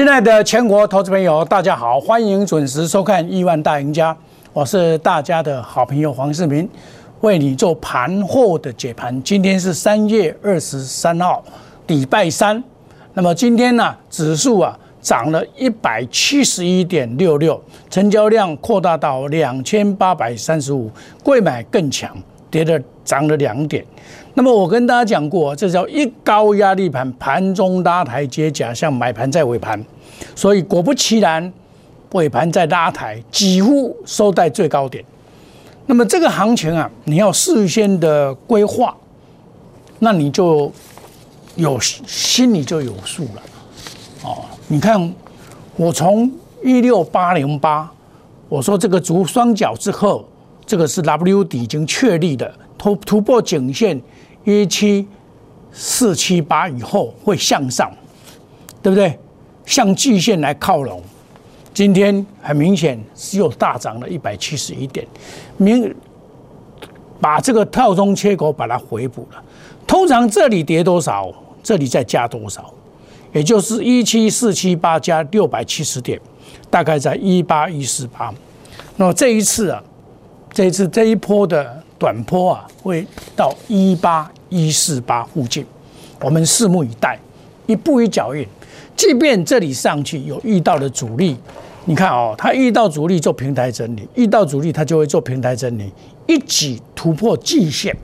亲爱的全国投资朋友，大家好，欢迎准时收看《亿万大赢家》，我是大家的好朋友黄世明，为你做盘后的解盘。今天是三月二十三号，礼拜三。那么今天呢，指数啊涨了一百七十一点六六，成交量扩大到两千八百三十五，贵买更强，跌了涨了两点。那么我跟大家讲过，这叫一高压力盘，盘中拉抬接假象，买盘在尾盘，所以果不其然，尾盘在拉抬，几乎收在最高点。那么这个行情啊，你要事先的规划，那你就有心里就有数了。哦，你看我从一六八零八，我说这个足双脚之后，这个是 W 底已经确立的突突破颈线。一七四七八以后会向上，对不对？向季线来靠拢。今天很明显是又大涨了一百七十一点，明把这个套中缺口把它回补了。通常这里跌多少，这里再加多少，也就是一七四七八加六百七十点，大概在一八一四八。那么这一次啊，这一次这一波的。短坡啊，会到一八一四八附近，我们拭目以待，一步一脚印。即便这里上去有遇到的阻力，你看哦，它遇到阻力做平台整理，遇到阻力它就会做平台整理，一举突破季线。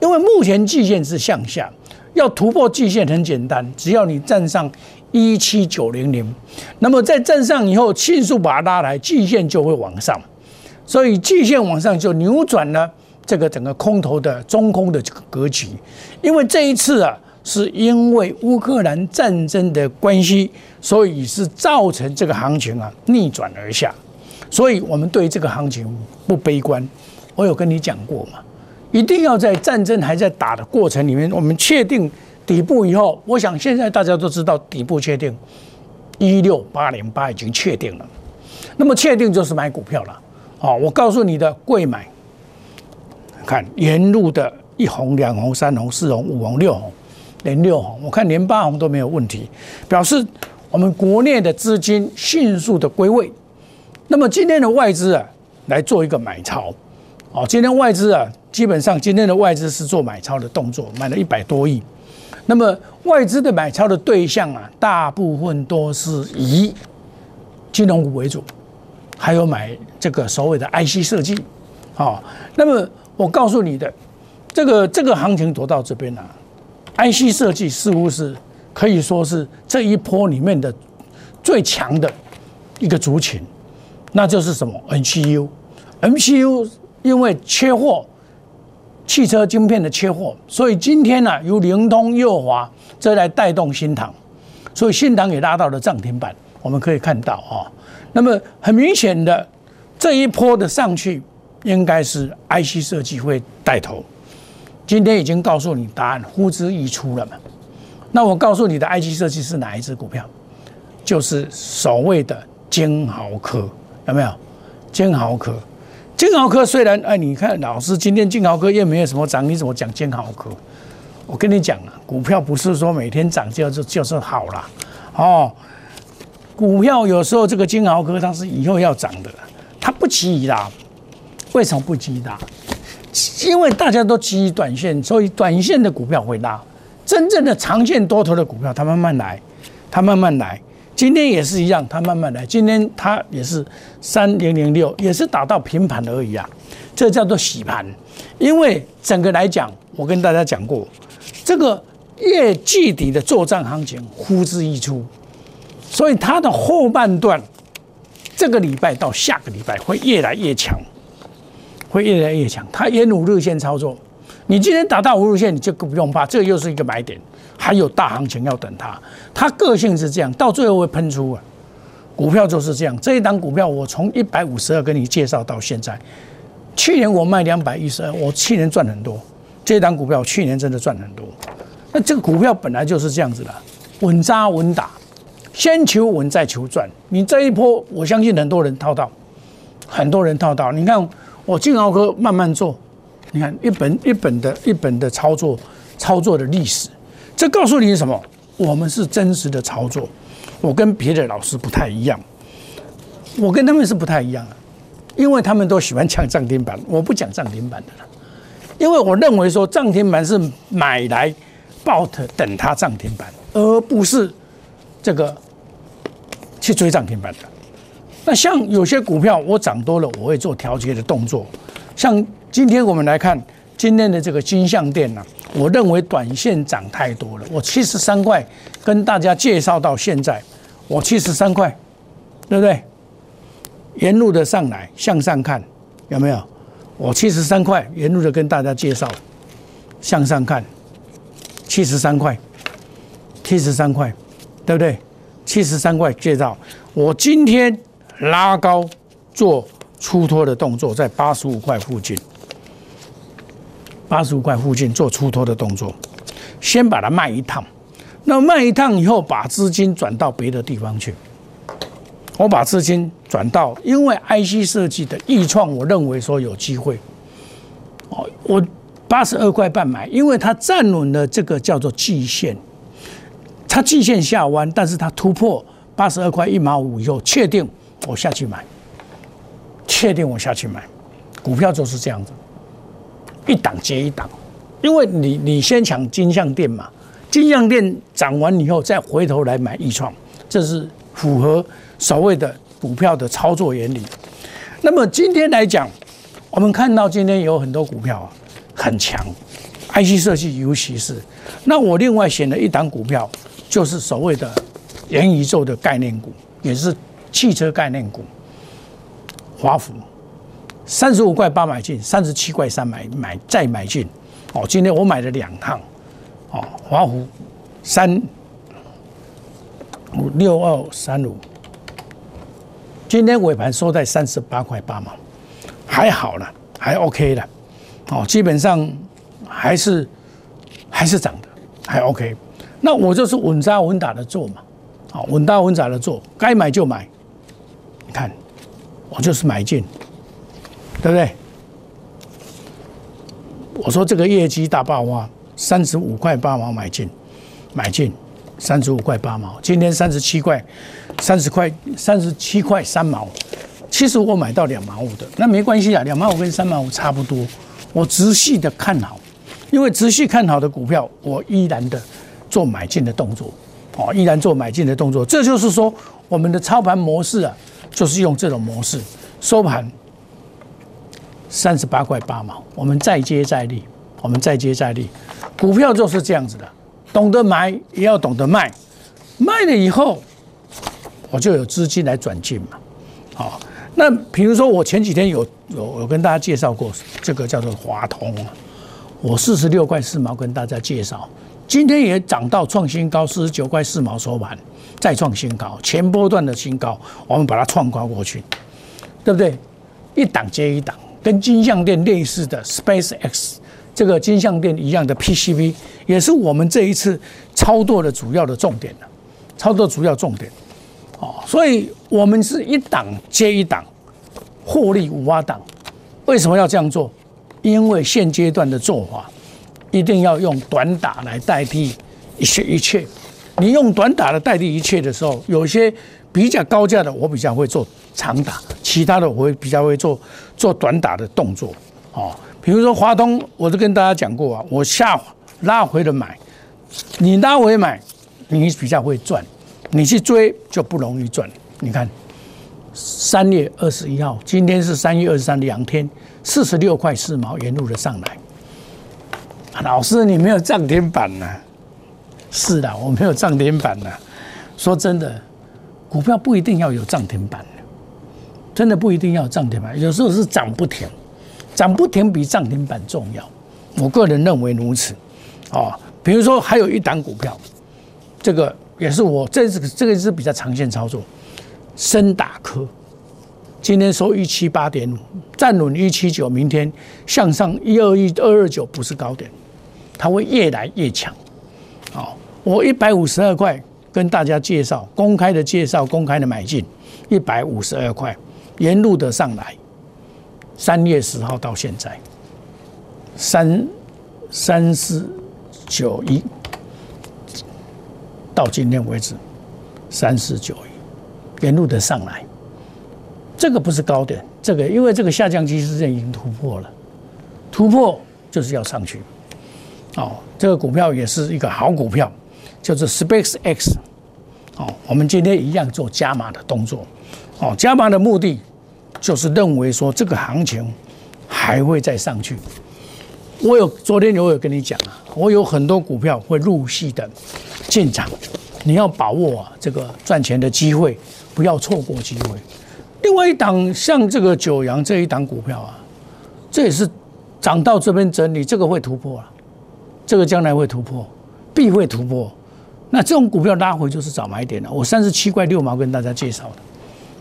因为目前季线是向下，要突破季线很简单，只要你站上一七九零零，那么在站上以后，迅速把它拉来，季线就会往上，所以季线往上就扭转了。这个整个空头的中空的这个格局，因为这一次啊，是因为乌克兰战争的关系，所以是造成这个行情啊逆转而下，所以我们对这个行情不悲观。我有跟你讲过嘛，一定要在战争还在打的过程里面，我们确定底部以后，我想现在大家都知道底部确定一六八零八已经确定了，那么确定就是买股票了。好，我告诉你的，贵买。看沿路的一红、两红、三红、四红、五红、六红，连六红，我看连八红都没有问题，表示我们国内的资金迅速的归位。那么今天的外资啊，来做一个买超，哦，今天外资啊，基本上今天的外资是做买超的动作，买了一百多亿。那么外资的买超的对象啊，大部分都是以金融股为主，还有买这个所谓的 IC 设计，哦，那么。我告诉你的，这个这个行情走到这边啊，IC 设计似乎是可以说是这一波里面的最强的一个族群，那就是什么 MCU，MCU 因为缺货，汽车晶片的缺货，所以今天呢由灵通、右华这来带动新塘，所以新塘也拉到了涨停板，我们可以看到啊，那么很明显的这一波的上去。应该是 IC 设计会带头，今天已经告诉你答案，呼之欲出了嘛？那我告诉你的 IC 设计是哪一只股票？就是所谓的金豪科，有没有？金豪科，金豪科虽然哎，你看老师今天金豪科又没有什么涨，你怎么讲金豪科？我跟你讲啊，股票不是说每天涨就就就是好了哦，股票有时候这个金豪科它是以后要涨的，它不急啦。为什么不急拉？因为大家都急于短线，所以短线的股票会拉。真正的长线多头的股票，它慢慢来，它慢慢来。今天也是一样，它慢慢来。今天它也是三零零六，也是打到平盘而已啊。这叫做洗盘。因为整个来讲，我跟大家讲过，这个月季底的作战行情呼之欲出，所以它的后半段，这个礼拜到下个礼拜会越来越强。会越来越强，它沿五日线操作，你今天打到五日线，你就不用怕，这又是一个买点，还有大行情要等它。它个性是这样，到最后会喷出啊。股票就是这样，这一档股票我从一百五十二跟你介绍到现在，去年我卖两百一十二，我去年赚很多。这一档股票去年真的赚很多。那这个股票本来就是这样子的，稳扎稳打，先求稳再求赚。你这一波，我相信很多人套到，很多人套到，你看。我金豪科慢慢做，你看一本一本的一本的操作操作的历史，这告诉你什么？我们是真实的操作，我跟别的老师不太一样，我跟他们是不太一样的，因为他们都喜欢抢涨停板，我不讲涨停板的了，因为我认为说涨停板是买来抱着等它涨停板，而不是这个去追涨停板的。那像有些股票我涨多了，我会做调节的动作，像今天我们来看。今天的这个金项店呢，我认为短线涨太多了。我七十三块跟大家介绍到现在，我七十三块，对不对？沿路的上来向上看，有没有？我七十三块沿路的跟大家介绍，向上看，七十三块，七十三块，对不对？七十三块介绍，我今天拉高做出脱的动作，在八十五块附近。八十五块附近做出脱的动作，先把它卖一趟。那卖一趟以后，把资金转到别的地方去。我把资金转到，因为 IC 设计的易创，我认为说有机会。哦，我八十二块半买，因为它站稳了这个叫做季线，它季线下弯，但是它突破八十二块一毛五以后，确定我下去买，确定我下去买，股票就是这样子。一档接一档，因为你你先抢金项店嘛，金项店涨完以后再回头来买易创，这是符合所谓的股票的操作原理。那么今天来讲，我们看到今天有很多股票啊很强，IC 设计尤其是。那我另外选了一档股票，就是所谓的元宇宙的概念股，也是汽车概念股，华孚。三十五块八买进，三十七块三买买再买进，哦，今天我买了两趟，哦，华湖三五六二三五，今天尾盘收在三十八块八毛，还好了，还 OK 了，哦，基本上还是还是涨的，还 OK，那我就是稳扎稳打的做嘛，好，稳扎稳打的做，该买就买，我就是买进。对不对？我说这个业绩大爆发，三十五块八毛买进，买进三十五块八毛，今天三十七块，三十块三十七块三毛，其实我买到两毛五的，那没关系啊，两毛五跟三毛五差不多。我仔细的看好，因为仔细看好的股票，我依然的做买进的动作，哦，依然做买进的动作。这就是说，我们的操盘模式啊，就是用这种模式收盘。三十八块八毛，我们再接再厉，我们再接再厉，股票就是这样子的，懂得买也要懂得卖，卖了以后我就有资金来转进嘛。好，那比如说我前几天有有有跟大家介绍过这个叫做华通啊，我四十六块四毛跟大家介绍，今天也涨到创新高，四十九块四毛收盘，再创新高，前波段的新高，我们把它创高过去，对不对？一档接一档。跟金相店类似的 Space X 这个金相店一样的 PCB，也是我们这一次操作的主要的重点了，操作主要重点，哦，所以我们是一档接一档，获利五八档。为什么要这样做？因为现阶段的做法一定要用短打来代替一切一切。你用短打的代替一切的时候，有些比较高价的，我比较会做。长打，其他的我会比较会做做短打的动作，哦，比如说华东，我都跟大家讲过啊，我下拉回的买，你拉回买，你比较会赚，你去追就不容易赚。你看，三月二十一号，今天是三月二十三，两天四十六块四毛沿路的上来。老师，你没有涨停板呐？是的，我没有涨停板呐。说真的，股票不一定要有涨停板。真的不一定要涨停板，有时候是涨不停，涨不停比涨停板重要。我个人认为如此。啊，比如说还有一档股票，这个也是我这次这个是比较长线操作，深达科今天收一七八点五，站稳一七九，明天向上一二一二二九不是高点，它会越来越强。好，我一百五十二块跟大家介绍，公开的介绍，公开的买进一百五十二块。沿路的上来，三月十号到现在，三三四九一，到今天为止，三四九一，沿路的上来，这个不是高点，这个因为这个下降趋势线已经突破了，突破就是要上去。哦，这个股票也是一个好股票，叫做 Space X。哦，我们今天一样做加码的动作。哦，加码的目的就是认为说这个行情还会再上去。我有昨天我有跟你讲啊，我有很多股票会入戏的进场，你要把握啊这个赚钱的机会，不要错过机会。另外一档像这个九阳这一档股票啊，这也是涨到这边整理，这个会突破了，这个将来会突破，必会突破。那这种股票拉回就是早买点了。我三十七块六毛跟大家介绍的，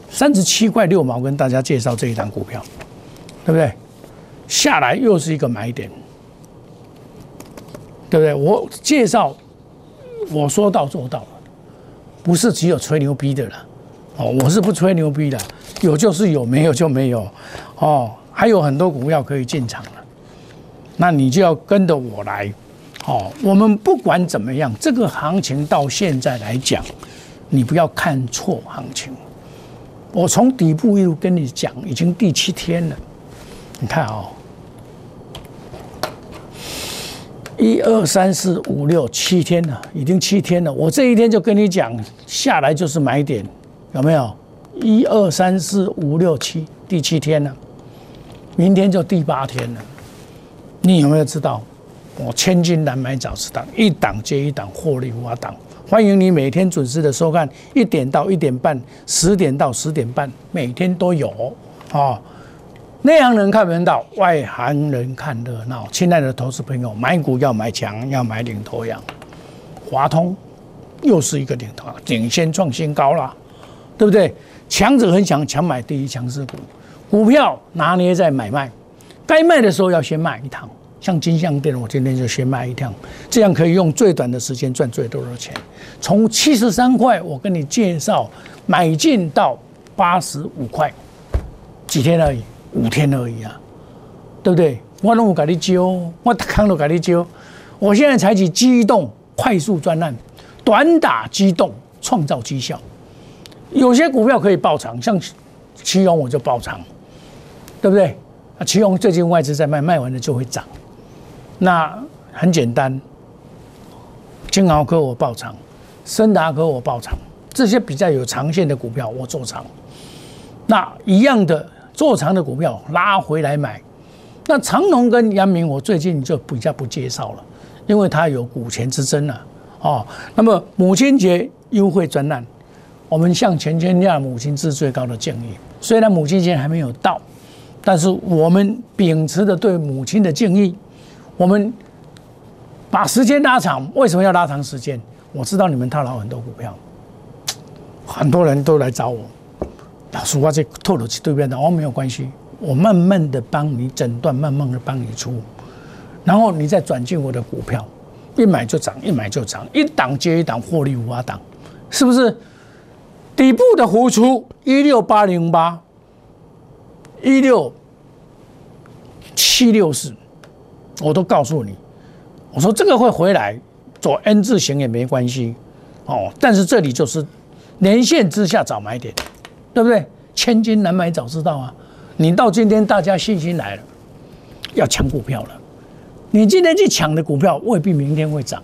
三十七块六毛跟大家介绍这一档股票，对不对？下来又是一个买点，对不对？我介绍，我说到做到，不是只有吹牛逼的了。哦，我是不吹牛逼的，有就是有，没有就没有。哦，还有很多股票可以进场了，那你就要跟着我来。哦，我们不管怎么样，这个行情到现在来讲，你不要看错行情。我从底部一路跟你讲，已经第七天了。你看哦，一二三四五六七天了，已经七天了。我这一天就跟你讲，下来就是买点，有没有？一二三四五六七，第七天了，明天就第八天了。你有没有知道？我千金难买早知道，一档接一档获利无法挡。欢迎你每天准时的收看，一点到一点半，十点到十点半，每天都有啊。内行人看门道，外行人看热闹。亲爱的投资朋友，买股要买强，要买领头羊。华通又是一个领头，领先创新高了，对不对？强者很强，强买第一强势股。股票拿捏在买卖，该卖的时候要先卖一趟。像金项店，我今天就先卖一趟，这样可以用最短的时间赚最多的钱。从七十三块，我跟你介绍买进到八十五块，几天而已，五天而已啊，对不对？我拢有给你揪，我扛都给你揪。我现在采取机动快速专案，短打机动创造绩效。有些股票可以爆长，像奇荣我就爆长，对不对？啊，奇荣最近外资在卖，卖完了就会涨。那很简单，金豪科我爆仓，森达科我爆仓，这些比较有长线的股票我做长。那一样的做长的股票拉回来买。那长隆跟阳明我最近就比较不介绍了，因为它有股权之争了。哦，那么母亲节优惠专栏，我们向全天下母亲致最高的敬意。虽然母亲节还没有到，但是我们秉持着对母亲的敬意。我们把时间拉长，为什么要拉长时间？我知道你们套牢很多股票，很多人都来找我，老师，我这透露去对面的，我没有关系，我慢慢的帮你诊断，慢慢的帮你出，然后你再转进我的股票，一买就涨，一买就涨，一档接一档，获利无法挡，是不是？底部的浮出一六八零八，一六七六四。我都告诉你，我说这个会回来做 N 字形也没关系哦，但是这里就是年线之下找买点，对不对？千金难买早知道啊！你到今天大家信心来了，要抢股票了，你今天去抢的股票未必明天会涨，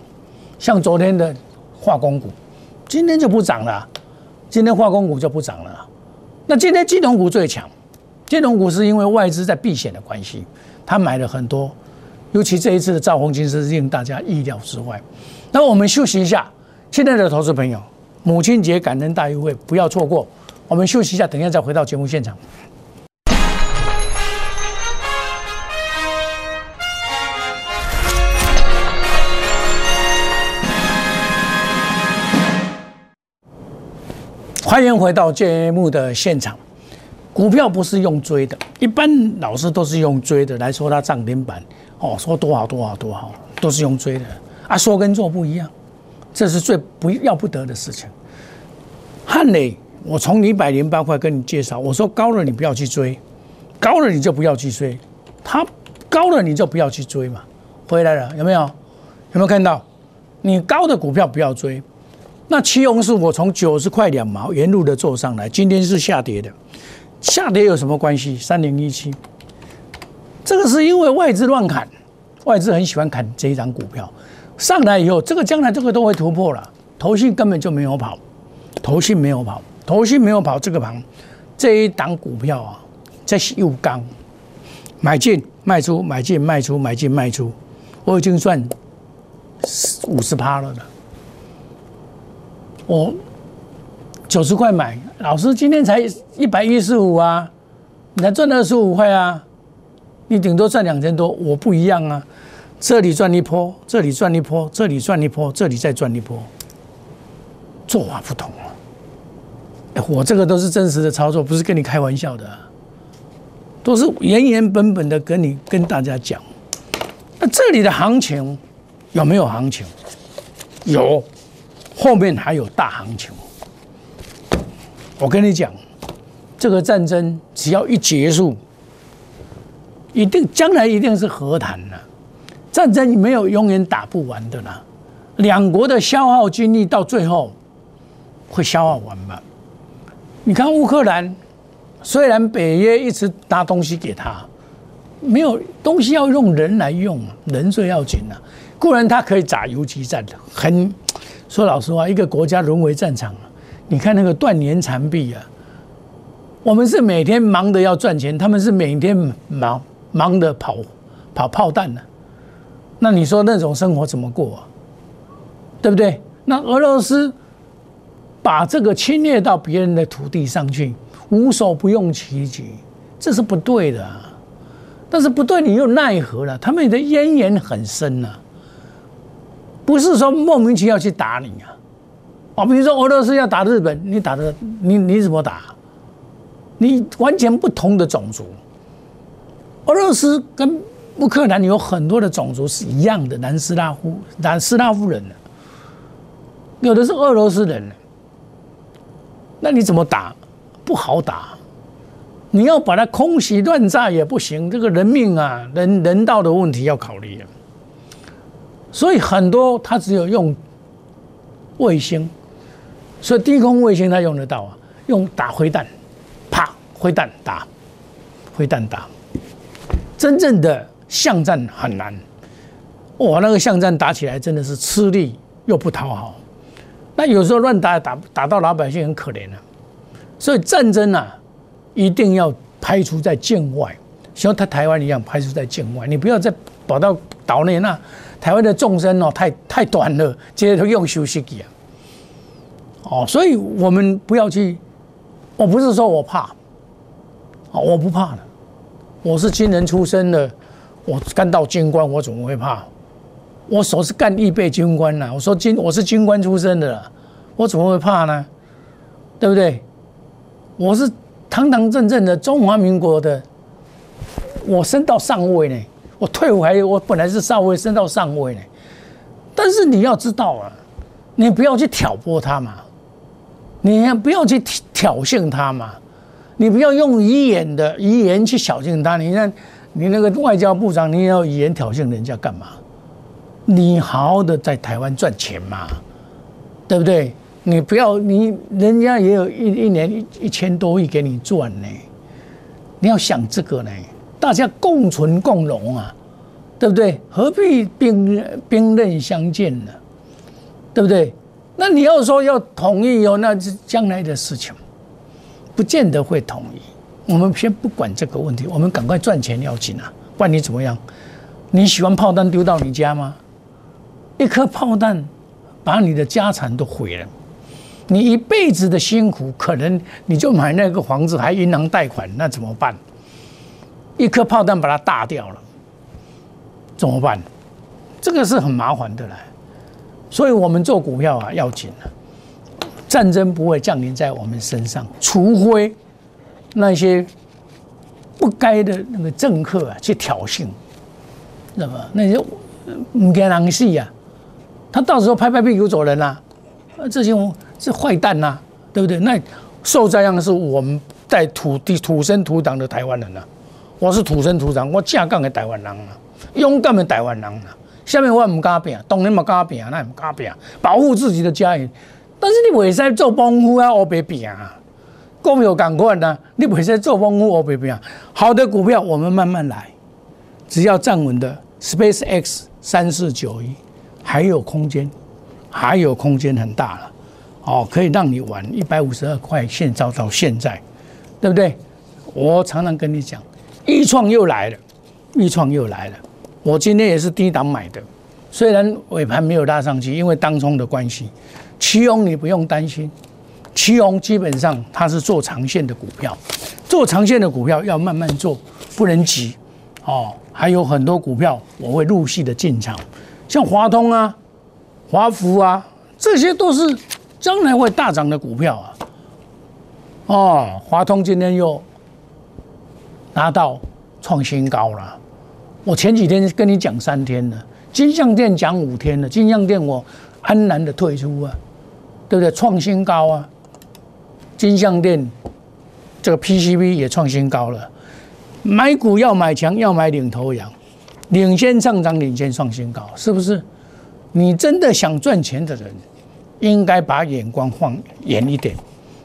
像昨天的化工股，今天就不涨了，今天化工股就不涨了。那今天金融股最强，金融股是因为外资在避险的关系，他买了很多。尤其这一次的兆丰金是令大家意料之外。那我们休息一下，亲爱的投资朋友，母亲节感恩大优惠不要错过。我们休息一下，等一下再回到节目现场。欢迎回到节目的现场。股票不是用追的，一般老师都是用追的来说它涨停板。哦，说多好多好多好，都是用追的啊，说跟做不一样，这是最不要不得的事情。汉磊，我从一百零八块跟你介绍，我说高了你不要去追，高了你就不要去追，它高了你就不要去追嘛。回来了有没有？有没有看到？你高的股票不要追，那期红是我从九十块两毛沿路的做上来，今天是下跌的，下跌有什么关系？三零一七，这个是因为外资乱砍，外资很喜欢砍这一张股票，上来以后，这个将来这个都会突破了，头信根本就没有跑，头信没有跑，头信没有跑这个盘，这一档股票啊，在又刚。买进卖出，买进卖出，买进卖出，我已经算五十趴了的。我九十块买，老师今天才一百一十五啊，你才赚二十五块啊，你顶多赚两千多，我不一样啊，这里赚一波，这里赚一波，这里赚一波，这里再赚一波，做法不同啊。我这个都是真实的操作，不是跟你开玩笑的，都是原原本本的跟你跟大家讲。那这里的行情有没有行情？有。后面还有大行情，我跟你讲，这个战争只要一结束，一定将来一定是和谈了。战争没有永远打不完的啦，两国的消耗精力到最后会消耗完吧？你看乌克兰，虽然北约一直拿东西给他，没有东西要用人来用，人最要紧啊。固然他可以打游击战的，很。说老实话，一个国家沦为战场你看那个断垣残壁啊！我们是每天忙的要赚钱，他们是每天忙忙的跑跑炮弹呢。那你说那种生活怎么过啊？对不对？那俄罗斯把这个侵略到别人的土地上去，无所不用其极，这是不对的。但是不对，你又奈何了？他们的渊源很深呐。不是说莫名其妙去打你啊！啊，比如说俄罗斯要打日本，你打的你你怎么打？你完全不同的种族，俄罗斯跟乌克兰有很多的种族是一样的，南斯拉夫、南斯拉夫人，有的是俄罗斯人那你怎么打？不好打。你要把它空袭乱炸也不行，这个人命啊，人人道的问题要考虑啊。所以很多他只有用卫星，所以低空卫星它用得到啊，用打灰弹，啪，灰弹打，灰弹打，真正的巷战很难，哇，那个巷战打起来真的是吃力又不讨好，那有时候乱打打打到老百姓很可怜啊，所以战争啊一定要排除在境外，像他台湾一样排除在境外，你不要再跑到岛内那。台湾的众生哦，太太短了，接着用休息机啊，哦，所以我们不要去，我不是说我怕，哦，我不怕的，我是军人出身的，我干到军官，我怎么会怕？我所是干预备军官呢，我说军我是军官出身的，我怎么会怕呢？对不对？我是堂堂正正的中华民国的，我升到上尉呢。我退伍还我本来是少尉升到上尉呢，但是你要知道啊，你不要去挑拨他嘛，你不要去挑挑衅他嘛，你不要用语言的语言去挑衅他。你看你那个外交部长，你要语言挑衅人家干嘛？你好好的在台湾赚钱嘛，对不对？你不要你人家也有一一年一一千多亿给你赚呢，你要想这个呢。大家共存共荣啊，对不对？何必兵兵刃相见呢？对不对？那你要说要统一哦，那是将来的事情，不见得会统一。我们先不管这个问题，我们赶快赚钱要紧啊！不然你怎么样？你喜欢炮弹丢到你家吗？一颗炮弹把你的家产都毁了，你一辈子的辛苦，可能你就买那个房子还银行贷款，那怎么办？一颗炮弹把它打掉了，怎么办？这个是很麻烦的嘞。所以我们做股票啊，要紧了。战争不会降临在我们身上，除非那些不该的那个政客啊去挑衅，那么那些唔给人事呀，他到时候拍拍屁股走人啦。这些是坏蛋呐，对不对？那受灾殃的是我们在土地土生土长的台湾人呐。我是土生土长，我正港的台湾人啊，勇敢的台湾人啊。下面我唔敢拼，当然唔敢拼，那唔敢拼，保护自己的家园。但是你袂使做功夫啊，乌白拼啊，股票赶快呢，你袂使做功夫乌白拼啊。好的股票我们慢慢来，只要站稳的 Space X 三四九一还有空间，还有空间很大了，哦，可以让你玩一百五十二块现招到现在，对不对？我常常跟你讲，一创又来了，一创又来了。我今天也是低档买的，虽然尾盘没有拉上去，因为当冲的关系。旗宏你不用担心，旗宏基本上它是做长线的股票，做长线的股票要慢慢做，不能急。哦，还有很多股票我会陆续的进场，像华通啊、华福啊，这些都是将来会大涨的股票啊。哦，华通今天又。拿到创新高了，我前几天跟你讲三天了，金相店讲五天了，金相店我安然的退出啊，对不对？创新高啊，金相店这个 PCB 也创新高了，买股要买强，要买领头羊，领先上涨，领先创新高，是不是？你真的想赚钱的人，应该把眼光放远一点。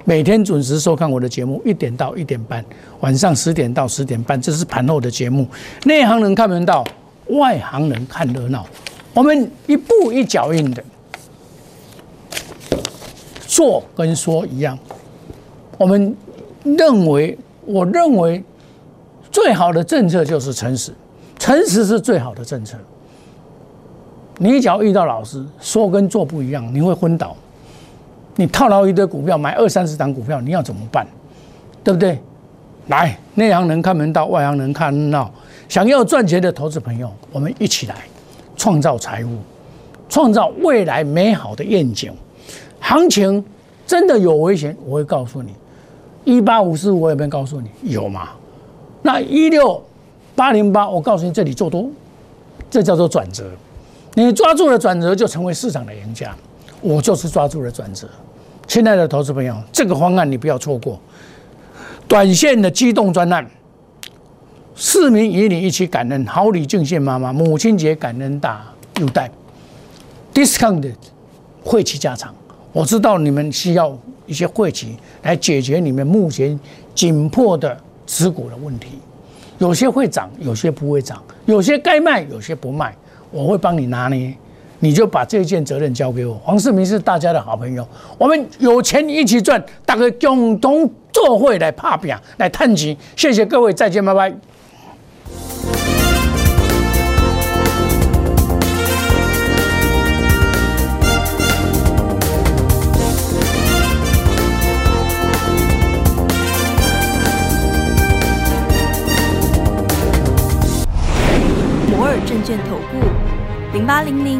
每天准时收看我的节目，一点到一点半，晚上十点到十点半，这是盘后的节目。内行人看门道，外行人看热闹。我们一步一脚印的做跟说一样。我们认为，我认为最好的政策就是诚实，诚实是最好的政策。你只要遇到老师说跟做不一样，你会昏倒。你套牢一堆股票，买二三十档股票，你要怎么办？对不对？来，内行人看门道，外行人看热闹。想要赚钱的投资朋友，我们一起来创造财富，创造未来美好的愿景。行情真的有危险，我会告诉你。一八五四，我有没有告诉你？有吗？那一六八零八，我告诉你，这里做多，这叫做转折。你抓住了转折，就成为市场的赢家。我就是抓住了转折，亲爱的投资朋友，这个方案你不要错过。短线的机动专案，市民与你一起感恩，好礼敬献妈妈，母亲节感恩大优待，discount 会期加长。我知道你们需要一些会期来解决你们目前紧迫的持股的问题，有些会涨，有些不会涨，有些该卖，有些不卖，我会帮你拿捏。你就把这件责任交给我，黄世明是大家的好朋友，我们有钱一起赚，大家共同做会来拍饼来探钱，谢谢各位，再见，拜拜。摩尔证券投顾。零八零零